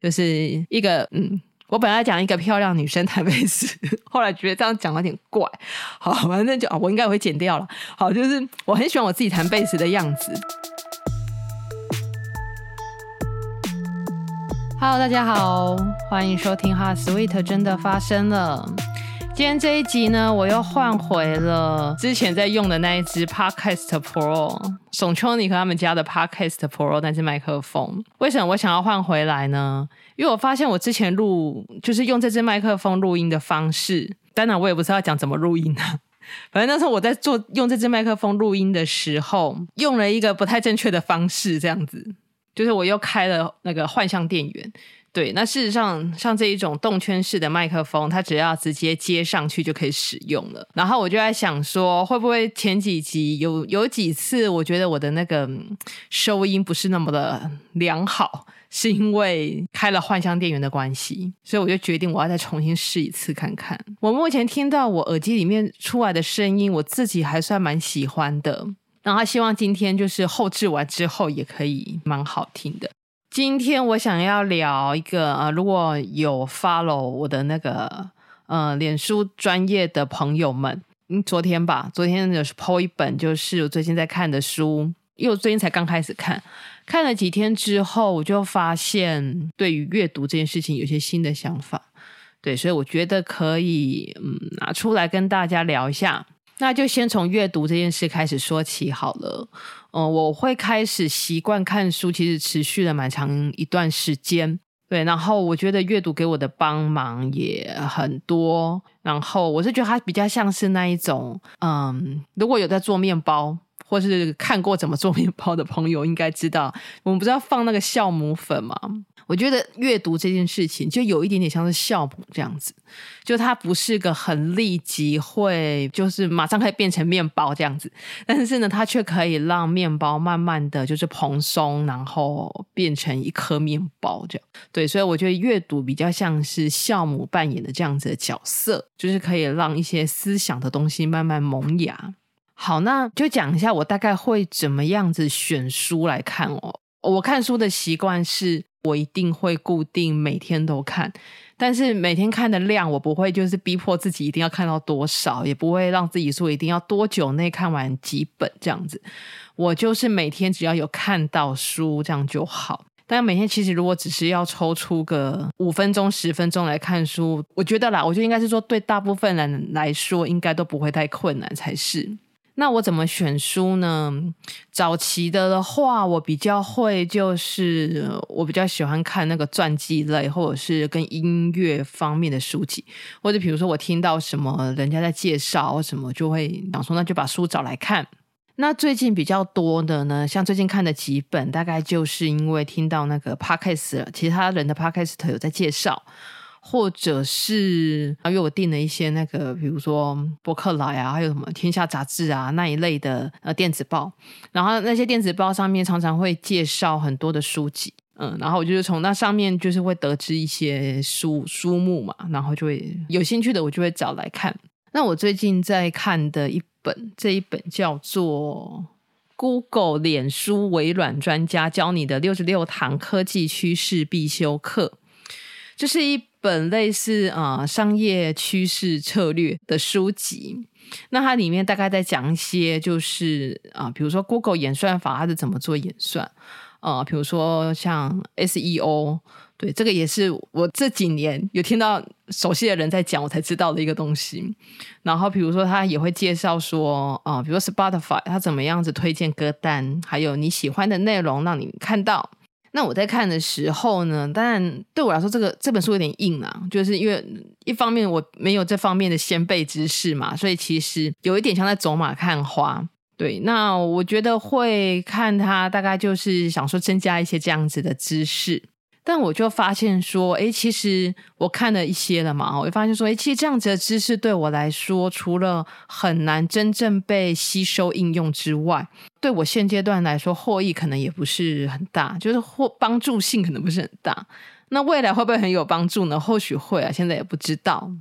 就是一个嗯。我本来讲一个漂亮女生弹贝斯，后来觉得这样讲有点怪。好，反正就啊，我应该会剪掉了。好，就是我很喜欢我自己弹贝斯的样子。Hello，大家好，欢迎收听《哈 Sweet》真的发生了。今天这一集呢，我又换回了之前在用的那一支 Podcast Pro，宋秋妮和他们家的 Podcast Pro 那支麦克风。为什么我想要换回来呢？因为我发现我之前录就是用这支麦克风录音的方式，当然我也不知道讲怎么录音啊。反正那时候我在做用这支麦克风录音的时候，用了一个不太正确的方式，这样子，就是我又开了那个幻象电源。对，那事实上，像这一种动圈式的麦克风，它只要直接接上去就可以使用了。然后我就在想说，会不会前几集有有几次，我觉得我的那个收音不是那么的良好，是因为开了幻象电源的关系，所以我就决定我要再重新试一次看看。我目前听到我耳机里面出来的声音，我自己还算蛮喜欢的。然后希望今天就是后置完之后也可以蛮好听的。今天我想要聊一个呃，如果有 follow 我的那个呃脸书专业的朋友们，嗯，昨天吧，昨天有 po 一本，就是我最近在看的书，因为我最近才刚开始看，看了几天之后，我就发现对于阅读这件事情有些新的想法，对，所以我觉得可以嗯拿出来跟大家聊一下。那就先从阅读这件事开始说起好了。嗯、我会开始习惯看书，其实持续了蛮长一段时间。对，然后我觉得阅读给我的帮忙也很多。然后我是觉得它比较像是那一种，嗯，如果有在做面包，或是看过怎么做面包的朋友，应该知道，我们不是要放那个酵母粉吗？我觉得阅读这件事情就有一点点像是酵母这样子，就它不是个很立即会，就是马上可以变成面包这样子，但是呢，它却可以让面包慢慢的就是蓬松，然后变成一颗面包这样。对，所以我觉得阅读比较像是酵母扮演的这样子的角色，就是可以让一些思想的东西慢慢萌芽。好，那就讲一下我大概会怎么样子选书来看哦。我看书的习惯是。我一定会固定每天都看，但是每天看的量我不会就是逼迫自己一定要看到多少，也不会让自己说一定要多久内看完几本这样子。我就是每天只要有看到书这样就好。但每天其实如果只是要抽出个五分钟、十分钟来看书，我觉得啦，我觉得应该是说对大部分人来说应该都不会太困难才是。那我怎么选书呢？早期的的话，我比较会就是我比较喜欢看那个传记类，或者是跟音乐方面的书籍，或者比如说我听到什么人家在介绍什么，就会想说那就把书找来看。那最近比较多的呢，像最近看的几本，大概就是因为听到那个 Podcast 其他人的 Podcast 有在介绍。或者是，因为我订了一些那个，比如说博客来啊，还有什么天下杂志啊那一类的呃电子报，然后那些电子报上面常常会介绍很多的书籍，嗯，然后我就是从那上面就是会得知一些书书目嘛，然后就会有兴趣的我就会找来看。那我最近在看的一本，这一本叫做《Google、脸书、微软专家教你的六十六堂科技趋势必修课》，就是一。本类似啊、商业趋势策略的书籍，那它里面大概在讲一些，就是啊、呃，比如说 Google 演算法它是怎么做演算啊、呃，比如说像 SEO，对，这个也是我这几年有听到熟悉的人在讲，我才知道的一个东西。然后比如说他也会介绍说啊、比如说 Spotify 它怎么样子推荐歌单，还有你喜欢的内容让你看到。那我在看的时候呢，当然对我来说，这个这本书有点硬啊，就是因为一方面我没有这方面的先辈知识嘛，所以其实有一点像在走马看花。对，那我觉得会看它，大概就是想说增加一些这样子的知识。但我就发现说，哎，其实我看了一些了嘛，我就发现说，哎，其实这样子的知识对我来说，除了很难真正被吸收应用之外，对我现阶段来说，获益可能也不是很大，就是或帮助性可能不是很大。那未来会不会很有帮助呢？或许会啊，现在也不知道。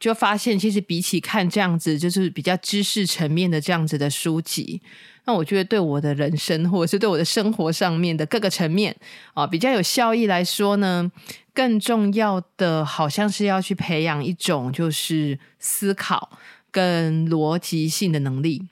就发现，其实比起看这样子，就是比较知识层面的这样子的书籍。那我觉得对我的人生，或者是对我的生活上面的各个层面啊，比较有效益来说呢，更重要的好像是要去培养一种就是思考跟逻辑性的能力。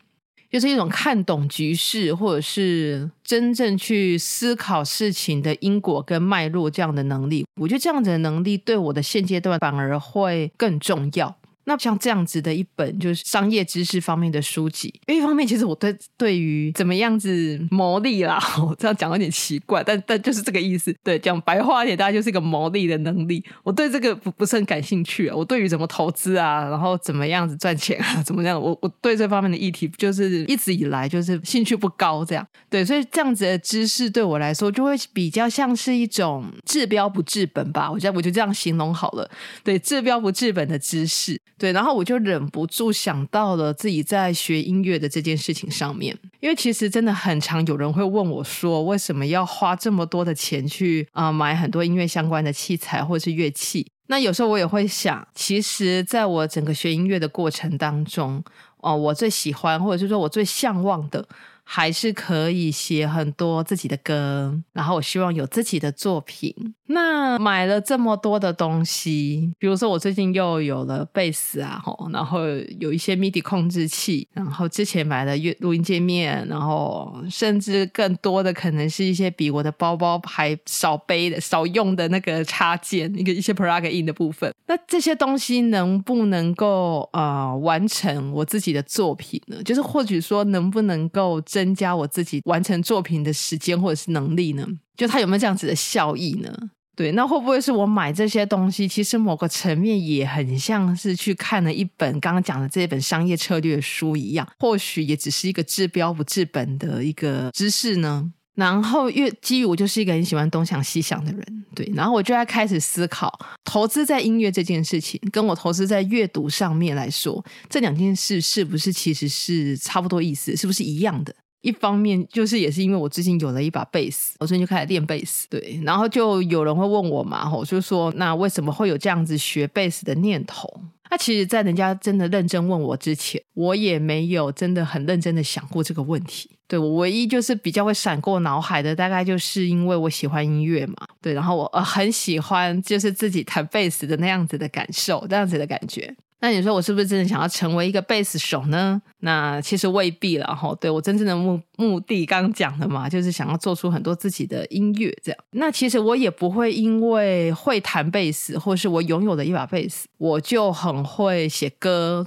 就是一种看懂局势，或者是真正去思考事情的因果跟脉络这样的能力，我觉得这样子的能力对我的现阶段反而会更重要。那像这样子的一本就是商业知识方面的书籍，因为一方面其实我对对于怎么样子牟利啦，我这样讲有点奇怪，但但就是这个意思。对，讲白话一点，大家就是一个牟利的能力。我对这个不不是很感兴趣啊。我对于怎么投资啊，然后怎么样子赚钱啊，怎么样，我我对这方面的议题就是一直以来就是兴趣不高这样。对，所以这样子的知识对我来说就会比较像是一种治标不治本吧。我觉得我就这样形容好了。对，治标不治本的知识。对，然后我就忍不住想到了自己在学音乐的这件事情上面，因为其实真的很常有人会问我说，为什么要花这么多的钱去啊、呃、买很多音乐相关的器材或是乐器？那有时候我也会想，其实在我整个学音乐的过程当中，哦、我最喜欢或者是说我最向往的。还是可以写很多自己的歌，然后我希望有自己的作品。那买了这么多的东西，比如说我最近又有了贝斯啊，然后有一些 MIDI 控制器，然后之前买了乐录音界面，然后甚至更多的可能是一些比我的包包还少背的、少用的那个插件，一个一些 plug in 的部分。那这些东西能不能够啊、呃、完成我自己的作品呢？就是或许说能不能够。增加我自己完成作品的时间或者是能力呢？就它有没有这样子的效益呢？对，那会不会是我买这些东西，其实某个层面也很像是去看了一本刚刚讲的这一本商业策略书一样，或许也只是一个治标不治本的一个知识呢？然后，越基于我就是一个很喜欢东想西想的人，对，然后我就在开始思考，投资在音乐这件事情，跟我投资在阅读上面来说，这两件事是不是其实是差不多意思，是不是一样的？一方面就是也是因为我最近有了一把贝斯，我最近就开始练贝斯，对，然后就有人会问我嘛，吼，就说那为什么会有这样子学贝斯的念头？那其实，在人家真的认真问我之前，我也没有真的很认真的想过这个问题。对，我唯一就是比较会闪过脑海的，大概就是因为我喜欢音乐嘛，对，然后我呃很喜欢就是自己弹贝斯的那样子的感受，那样子的感觉。那你说我是不是真的想要成为一个贝斯手呢？那其实未必了哈。对，我真正的目目的，刚刚讲的嘛，就是想要做出很多自己的音乐这样。那其实我也不会因为会弹贝斯，或是我拥有的一把贝斯，我就很会写歌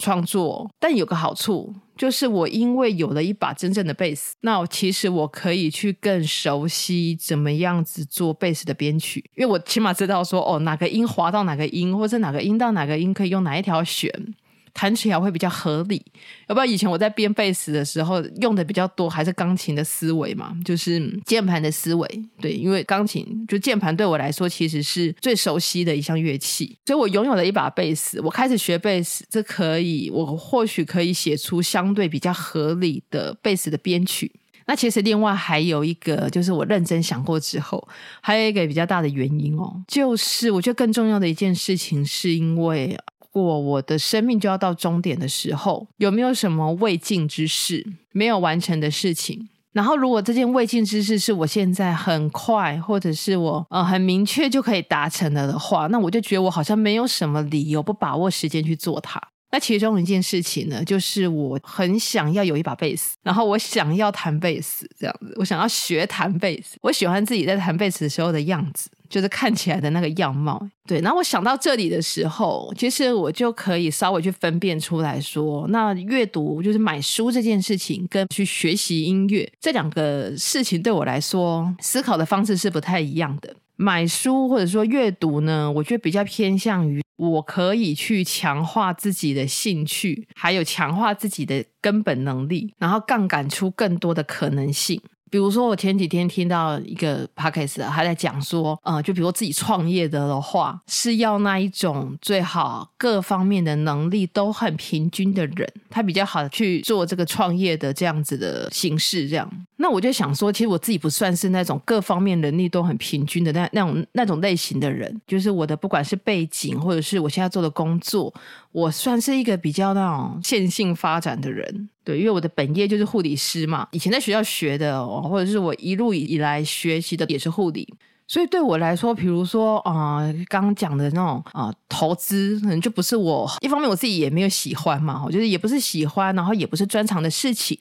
创作。但有个好处。就是我因为有了一把真正的贝斯，那其实我可以去更熟悉怎么样子做贝斯的编曲，因为我起码知道说哦，哪个音滑到哪个音，或者哪个音到哪个音可以用哪一条弦。弹起来会比较合理，要不然以前我在编贝斯的时候用的比较多还是钢琴的思维嘛，就是键盘的思维。对，因为钢琴就键盘对我来说其实是最熟悉的一项乐器，所以我拥有了一把贝斯，我开始学贝斯，这可以，我或许可以写出相对比较合理的贝斯的编曲。那其实另外还有一个，就是我认真想过之后，还有一个比较大的原因哦，就是我觉得更重要的一件事情是因为。过我的生命就要到终点的时候，有没有什么未尽之事没有完成的事情？然后，如果这件未尽之事是我现在很快，或者是我呃很明确就可以达成了的话，那我就觉得我好像没有什么理由不把握时间去做它。那其中一件事情呢，就是我很想要有一把贝斯，然后我想要弹贝斯这样子，我想要学弹贝斯，我喜欢自己在弹贝斯时候的样子。就是看起来的那个样貌，对。然后我想到这里的时候，其实我就可以稍微去分辨出来说，那阅读就是买书这件事情，跟去学习音乐这两个事情对我来说，思考的方式是不太一样的。买书或者说阅读呢，我觉得比较偏向于我可以去强化自己的兴趣，还有强化自己的根本能力，然后杠杆出更多的可能性。比如说，我前几天听到一个 podcast，他在讲说，呃，就比如说自己创业的的话，是要那一种最好各方面的能力都很平均的人，他比较好去做这个创业的这样子的形式。这样，那我就想说，其实我自己不算是那种各方面能力都很平均的那那种那种类型的人，就是我的不管是背景或者是我现在做的工作，我算是一个比较那种线性发展的人。对，因为我的本业就是护理师嘛，以前在学校学的，或者是我一路以来学习的也是护理。所以对我来说，比如说啊，刚刚讲的那种啊、投资可能就不是我一方面我自己也没有喜欢嘛，我觉得也不是喜欢，然后也不是专长的事情。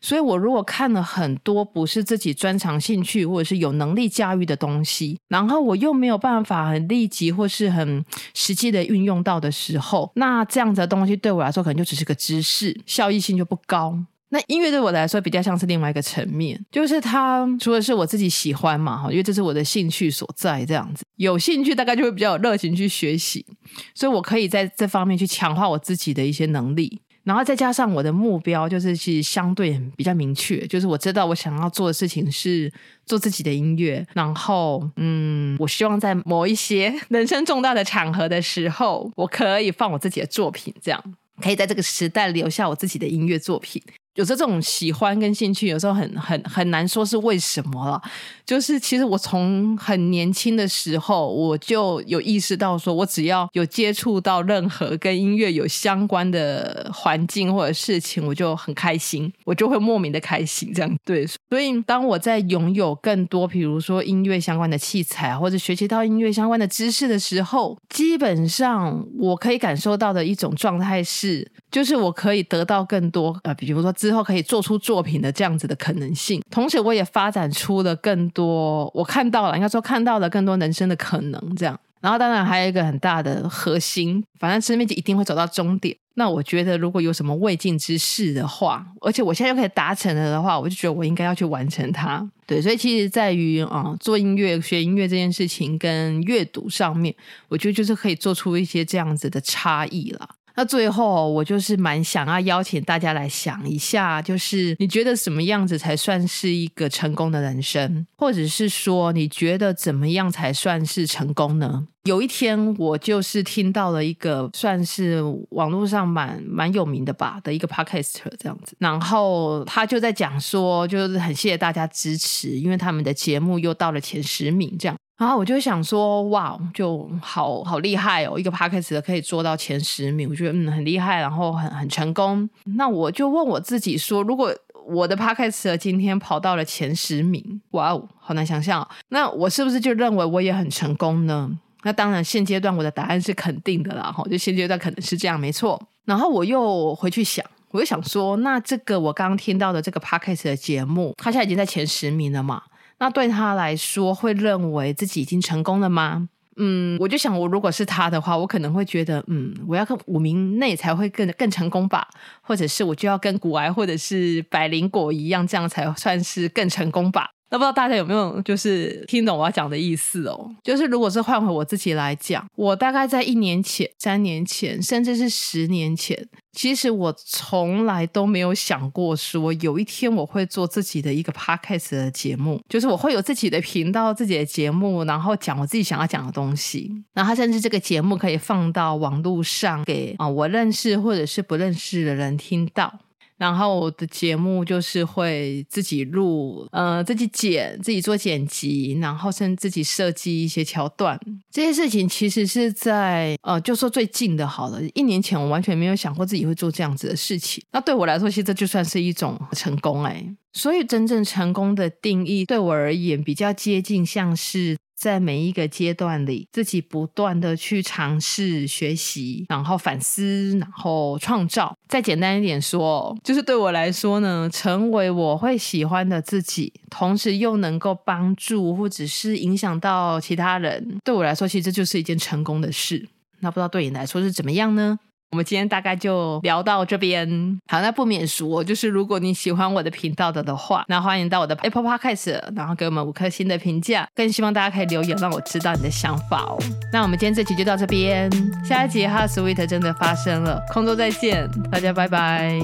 所以我如果看了很多不是自己专长兴趣或者是有能力驾驭的东西，然后我又没有办法很立即或是很实际的运用到的时候，那这样子的东西对我来说可能就只是个知识，效益性就不高。那音乐对我来说比较像是另外一个层面，就是它除了是我自己喜欢嘛，哈，因为这是我的兴趣所在，这样子。有兴趣大概就会比较有热情去学习，所以我可以在这方面去强化我自己的一些能力，然后再加上我的目标就是其实相对比较明确，就是我知道我想要做的事情是做自己的音乐，然后嗯，我希望在某一些 人生重大的场合的时候，我可以放我自己的作品，这样。可以在这个时代留下我自己的音乐作品。有这种喜欢跟兴趣，有时候很很很难说是为什么了。就是其实我从很年轻的时候，我就有意识到，说我只要有接触到任何跟音乐有相关的环境或者事情，我就很开心，我就会莫名的开心。这样对，所以当我在拥有更多，比如说音乐相关的器材，或者学习到音乐相关的知识的时候，基本上我可以感受到的一种状态是，就是我可以得到更多，呃，比如说。之后可以做出作品的这样子的可能性，同时我也发展出了更多，我看到了，应该说看到了更多人生的可能，这样。然后当然还有一个很大的核心，反正生命就一定会走到终点。那我觉得如果有什么未尽之事的话，而且我现在又可以达成了的话，我就觉得我应该要去完成它。对，所以其实在于啊、做音乐、学音乐这件事情跟阅读上面，我觉得就是可以做出一些这样子的差异了。那最后，我就是蛮想要邀请大家来想一下，就是你觉得什么样子才算是一个成功的人生，或者是说你觉得怎么样才算是成功呢？有一天，我就是听到了一个算是网络上蛮蛮有名的吧的一个 podcaster 这样子，然后他就在讲说，就是很谢谢大家支持，因为他们的节目又到了前十名这样。然后我就想说，哇，就好好厉害哦！一个 podcast 可以做到前十名，我觉得嗯很厉害，然后很很成功。那我就问我自己说，如果我的 podcast 今天跑到了前十名，哇哦，好难想象。那我是不是就认为我也很成功呢？那当然，现阶段我的答案是肯定的啦，哈，就现阶段可能是这样，没错。然后我又回去想，我又想说，那这个我刚刚听到的这个 podcast 的节目，它现在已经在前十名了嘛？那对他来说，会认为自己已经成功了吗？嗯，我就想，我如果是他的话，我可能会觉得，嗯，我要跟五名内才会更更成功吧，或者是我就要跟古癌或者是百灵果一样，这样才算是更成功吧。那不知道大家有没有就是听懂我要讲的意思哦？就是如果是换回我自己来讲，我大概在一年前、三年前，甚至是十年前，其实我从来都没有想过说有一天我会做自己的一个 podcast 的节目，就是我会有自己的频道、自己的节目，然后讲我自己想要讲的东西。然后甚至这个节目可以放到网络上给啊我认识或者是不认识的人听到。然后我的节目就是会自己录，呃，自己剪，自己做剪辑，然后甚至自己设计一些桥段。这些事情其实是在，呃，就说最近的好了。一年前我完全没有想过自己会做这样子的事情。那对我来说，其实这就算是一种成功哎。所以真正成功的定义，对我而言比较接近，像是。在每一个阶段里，自己不断的去尝试学习，然后反思，然后创造。再简单一点说，就是对我来说呢，成为我会喜欢的自己，同时又能够帮助或者是影响到其他人，对我来说，其实这就是一件成功的事。那不知道对你来说是怎么样呢？我们今天大概就聊到这边。好，那不免俗，就是如果你喜欢我的频道的的话，那欢迎到我的 Apple Podcast，然后给我们五颗星的评价。更希望大家可以留言，让我知道你的想法哦。那我们今天这期就到这边，下一集 HeartSweet 真的发生了，空中再见，大家拜拜。